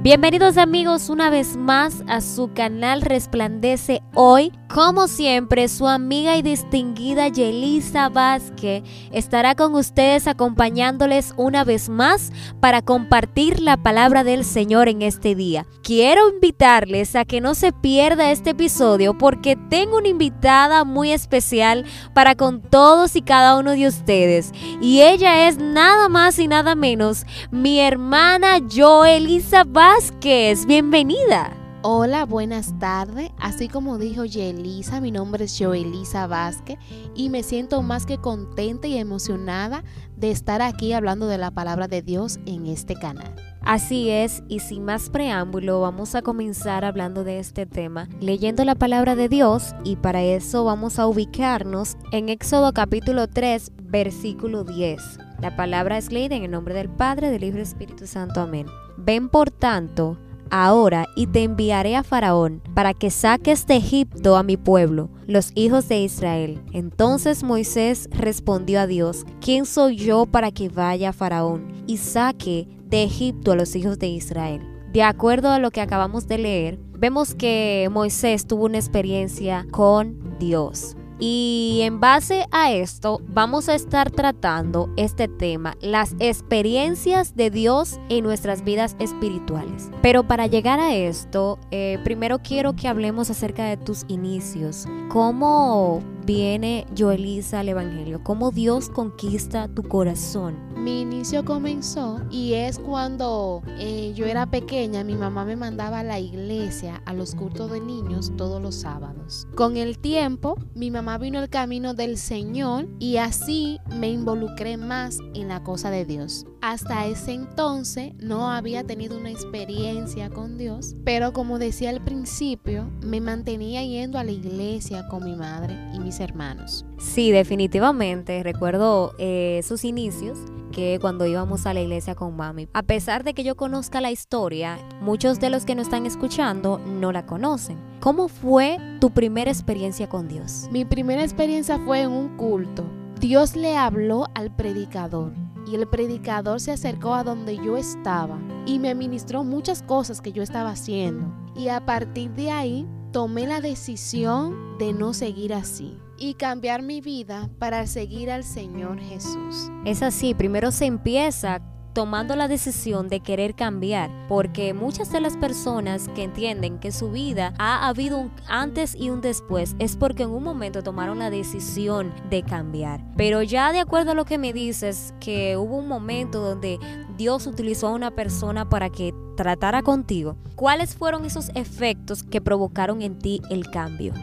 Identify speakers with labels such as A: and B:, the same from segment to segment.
A: Bienvenidos amigos una vez más a su canal Resplandece Hoy. Como siempre, su amiga y distinguida Yelisa Vázquez estará con ustedes acompañándoles una vez más para compartir la palabra del Señor en este día. Quiero invitarles a que no se pierda este episodio porque tengo una invitada muy especial para con todos y cada uno de ustedes. Y ella es nada más y nada menos mi hermana Joelisa Vázquez Vázquez, bienvenida.
B: Hola, buenas tardes. Así como dijo Yelisa, mi nombre es Joelisa Vázquez y me siento más que contenta y emocionada de estar aquí hablando de la palabra de Dios en este canal.
A: Así es, y sin más preámbulo, vamos a comenzar hablando de este tema, leyendo la palabra de Dios, y para eso vamos a ubicarnos en Éxodo capítulo 3, versículo 10. La palabra es leída en el nombre del Padre, del Hijo y del Espíritu Santo. Amén. Ven por tanto ahora y te enviaré a Faraón para que saques de Egipto a mi pueblo, los hijos de Israel. Entonces Moisés respondió a Dios, ¿quién soy yo para que vaya a Faraón y saque de Egipto a los hijos de Israel? De acuerdo a lo que acabamos de leer, vemos que Moisés tuvo una experiencia con Dios. Y en base a esto vamos a estar tratando este tema, las experiencias de Dios en nuestras vidas espirituales. Pero para llegar a esto, eh, primero quiero que hablemos acerca de tus inicios. ¿Cómo viene Joelisa al Evangelio? ¿Cómo Dios conquista tu corazón?
B: Mi inicio comenzó y es cuando eh, yo era pequeña, mi mamá me mandaba a la iglesia a los cultos de niños todos los sábados. Con el tiempo, mi mamá vino el camino del Señor y así me involucré más en la cosa de Dios. Hasta ese entonces no había tenido una experiencia con Dios, pero como decía al principio, me mantenía yendo a la iglesia con mi madre y mis hermanos.
A: Sí, definitivamente. Recuerdo eh, sus inicios que cuando íbamos a la iglesia con mami. A pesar de que yo conozca la historia, muchos de los que nos están escuchando no la conocen. ¿Cómo fue tu primera experiencia con Dios?
B: Mi primera experiencia fue en un culto. Dios le habló al predicador y el predicador se acercó a donde yo estaba y me ministró muchas cosas que yo estaba haciendo. Y a partir de ahí tomé la decisión de no seguir así y cambiar mi vida para seguir al Señor Jesús.
A: Es así, primero se empieza tomando la decisión de querer cambiar, porque muchas de las personas que entienden que su vida ha habido un antes y un después es porque en un momento tomaron la decisión de cambiar. Pero ya de acuerdo a lo que me dices, que hubo un momento donde Dios utilizó a una persona para que tratara contigo, ¿cuáles fueron esos efectos que provocaron en ti el cambio?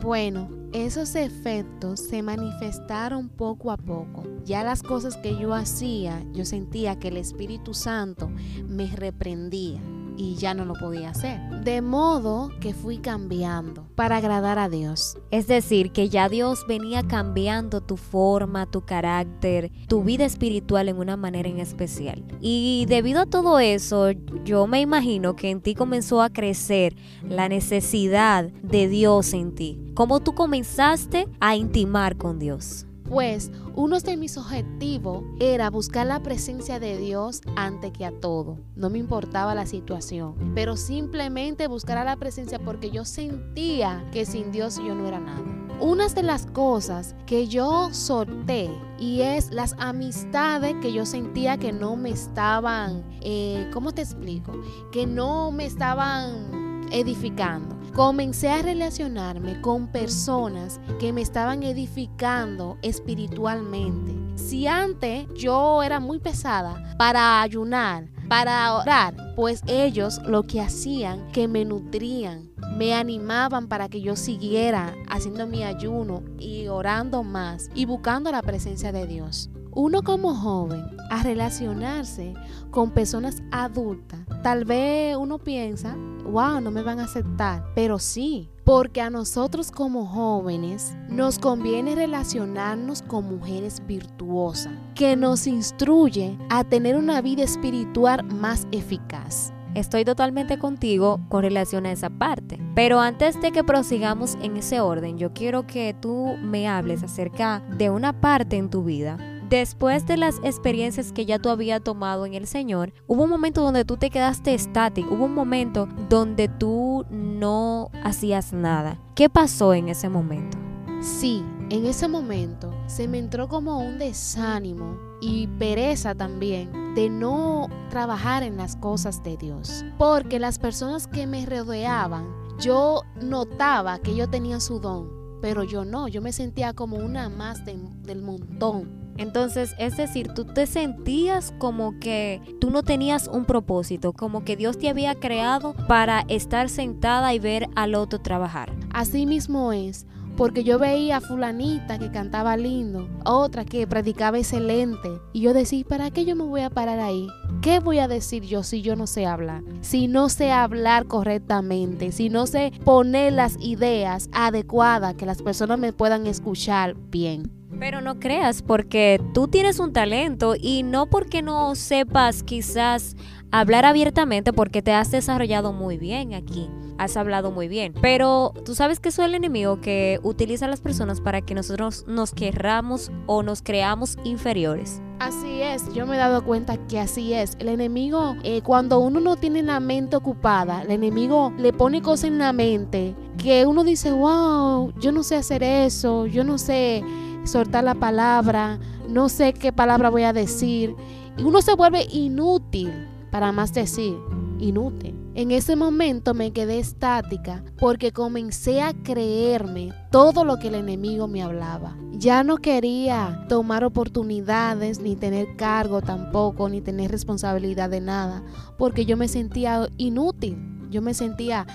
B: Bueno, esos efectos se manifestaron poco a poco. Ya las cosas que yo hacía, yo sentía que el Espíritu Santo me reprendía y ya no lo podía hacer. De modo que fui cambiando para agradar a Dios.
A: Es decir, que ya Dios venía cambiando tu forma, tu carácter, tu vida espiritual en una manera en especial. Y debido a todo eso, yo me imagino que en ti comenzó a crecer la necesidad de Dios en ti. ¿Cómo tú comenzaste a intimar con Dios?
B: Pues uno de mis objetivos era buscar la presencia de Dios antes que a todo. No me importaba la situación, pero simplemente buscar a la presencia porque yo sentía que sin Dios yo no era nada. Una de las cosas que yo solté y es las amistades que yo sentía que no me estaban, eh, ¿cómo te explico? Que no me estaban edificando comencé a relacionarme con personas que me estaban edificando espiritualmente. Si antes yo era muy pesada para ayunar, para orar, pues ellos lo que hacían que me nutrían, me animaban para que yo siguiera haciendo mi ayuno y orando más y buscando la presencia de Dios. Uno como joven a relacionarse con personas adultas, tal vez uno piensa, wow, no me van a aceptar, pero sí, porque a nosotros como jóvenes nos conviene relacionarnos con mujeres virtuosas, que nos instruye a tener una vida espiritual más eficaz.
A: Estoy totalmente contigo con relación a esa parte. Pero antes de que prosigamos en ese orden, yo quiero que tú me hables acerca de una parte en tu vida después de las experiencias que ya tú habías tomado en el Señor, hubo un momento donde tú te quedaste estático, hubo un momento donde tú no hacías nada. ¿Qué pasó en ese momento?
B: Sí, en ese momento se me entró como un desánimo y pereza también de no trabajar en las cosas de Dios. Porque las personas que me rodeaban, yo notaba que ellos tenían su don, pero yo no, yo me sentía como una más del montón.
A: Entonces, es decir, tú te sentías como que tú no tenías un propósito, como que Dios te había creado para estar sentada y ver al otro trabajar.
B: Así mismo es, porque yo veía a fulanita que cantaba lindo, otra que predicaba excelente, y yo decía, ¿para qué yo me voy a parar ahí? ¿Qué voy a decir yo si yo no sé hablar? Si no sé hablar correctamente, si no sé poner las ideas adecuadas que las personas me puedan escuchar bien.
A: Pero no creas, porque tú tienes un talento y no porque no sepas quizás hablar abiertamente, porque te has desarrollado muy bien aquí, has hablado muy bien. Pero tú sabes que soy el enemigo que utiliza a las personas para que nosotros nos querramos o nos creamos inferiores.
B: Así es, yo me he dado cuenta que así es. El enemigo, eh, cuando uno no tiene la mente ocupada, el enemigo le pone cosas en la mente que uno dice, wow, yo no sé hacer eso, yo no sé soltar la palabra, no sé qué palabra voy a decir. Y uno se vuelve inútil para más decir, inútil. En ese momento me quedé estática porque comencé a creerme todo lo que el enemigo me hablaba. Ya no quería tomar oportunidades, ni tener cargo tampoco, ni tener responsabilidad de nada, porque yo me sentía inútil. Yo me sentía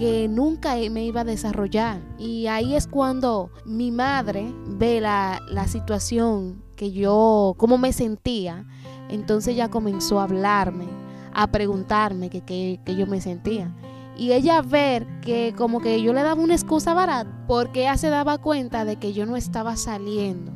B: que nunca me iba a desarrollar. Y ahí es cuando mi madre ve la, situación que yo, cómo me sentía. Entonces ya comenzó a hablarme, a preguntarme qué que yo me sentía. Y ella ver que como que yo le daba una excusa barata porque ella se daba cuenta de que yo no estaba saliendo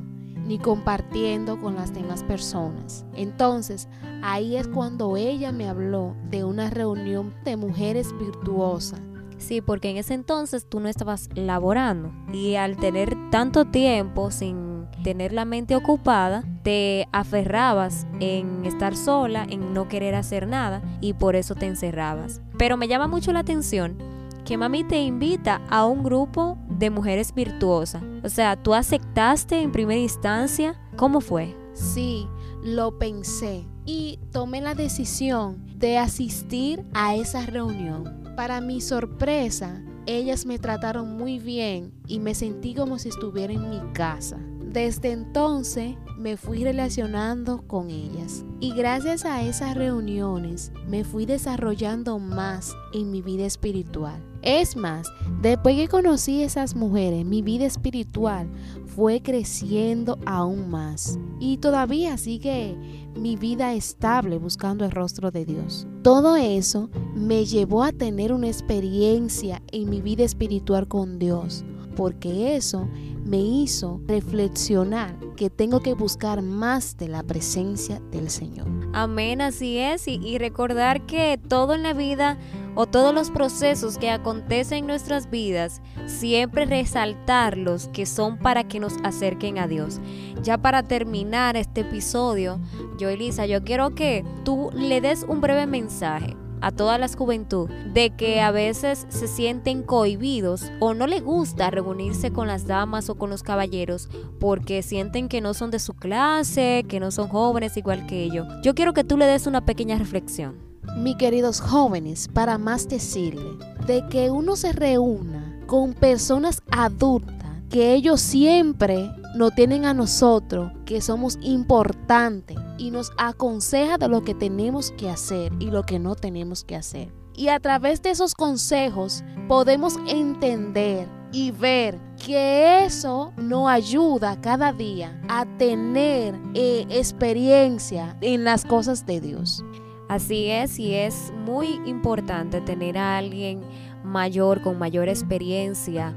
B: ni compartiendo con las demás personas. Entonces, ahí es cuando ella me habló de una reunión de mujeres virtuosas
A: Sí, porque en ese entonces tú no estabas laborando y al tener tanto tiempo sin tener la mente ocupada, te aferrabas en estar sola, en no querer hacer nada y por eso te encerrabas. Pero me llama mucho la atención que mami te invita a un grupo de mujeres virtuosas. O sea, tú aceptaste en primera instancia. ¿Cómo fue?
B: Sí, lo pensé y tomé la decisión de asistir a esa reunión. Para mi sorpresa, ellas me trataron muy bien y me sentí como si estuviera en mi casa. Desde entonces me fui relacionando con ellas y gracias a esas reuniones me fui desarrollando más en mi vida espiritual. Es más, después que conocí esas mujeres, mi vida espiritual fue creciendo aún más y todavía sigue mi vida estable buscando el rostro de Dios. Todo eso me llevó a tener una experiencia en mi vida espiritual con Dios, porque eso me hizo reflexionar que tengo que buscar más de la presencia del Señor.
A: Amén, así es, y, recordar que todo en la vida o todos los procesos que acontecen en nuestras vidas, siempre resaltarlos que son para que nos acerquen a Dios. Ya para terminar este episodio, yo Elisa, yo quiero que tú le des un breve mensaje a toda la juventud de que a veces se sienten cohibidos o no le gusta reunirse con las damas o con los caballeros porque sienten que no son de su clase, que no son jóvenes igual que ellos. Yo quiero que tú le des una pequeña reflexión.
B: Mi queridos jóvenes, para más decirle, de que uno se reúna con personas adultas, que ellos siempre nos tienen a nosotros que somos importantes y nos aconseja de lo que tenemos que hacer y lo que no tenemos que hacer. Y a través de esos consejos podemos entender y ver que eso nos ayuda cada día a tener eh, experiencia en las cosas de Dios.
A: Así es, y es muy importante tener a alguien mayor, con mayor experiencia,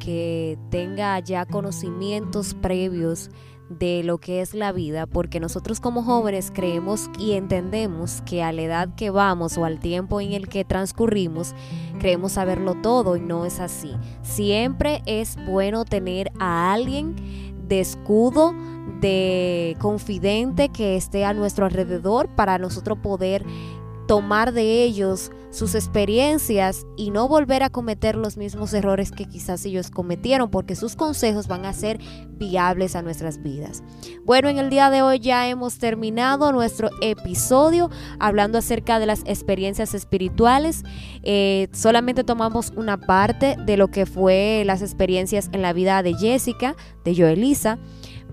A: que tenga ya conocimientos previos de lo que es la vida, porque nosotros como jóvenes creemos y entendemos que a la edad que vamos o al tiempo en el que transcurrimos, creemos saberlo todo y no es así. Siempre es bueno tener a alguien de escudo, de confidente que esté a nuestro alrededor para nosotros poder tomar de ellos sus experiencias y no volver a cometer los mismos errores que quizás ellos cometieron, porque sus consejos van a ser viables a nuestras vidas. Bueno, en el día de hoy ya hemos terminado nuestro episodio hablando acerca de las experiencias espirituales. Eh, solamente tomamos una parte de lo que fue las experiencias en la vida de Jessica, de Joelisa.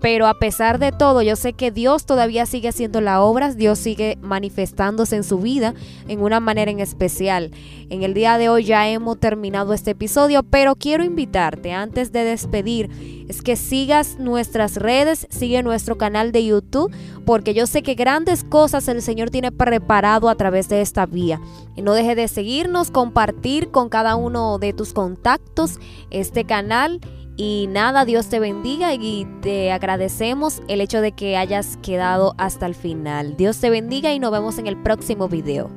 A: Pero a pesar de todo, yo sé que Dios todavía sigue haciendo la obra, Dios sigue manifestándose en su vida en una manera en especial. En el día de hoy ya hemos terminado este episodio, pero quiero invitarte antes de despedir, es que sigas nuestras redes, sigue nuestro canal de YouTube, porque yo sé que grandes cosas el Señor tiene preparado a través de esta vía. Y no deje de seguirnos, compartir con cada uno de tus contactos este canal y nada, Dios te bendiga y te agradecemos el hecho de que hayas quedado hasta el final. Dios te bendiga y nos vemos en el próximo video.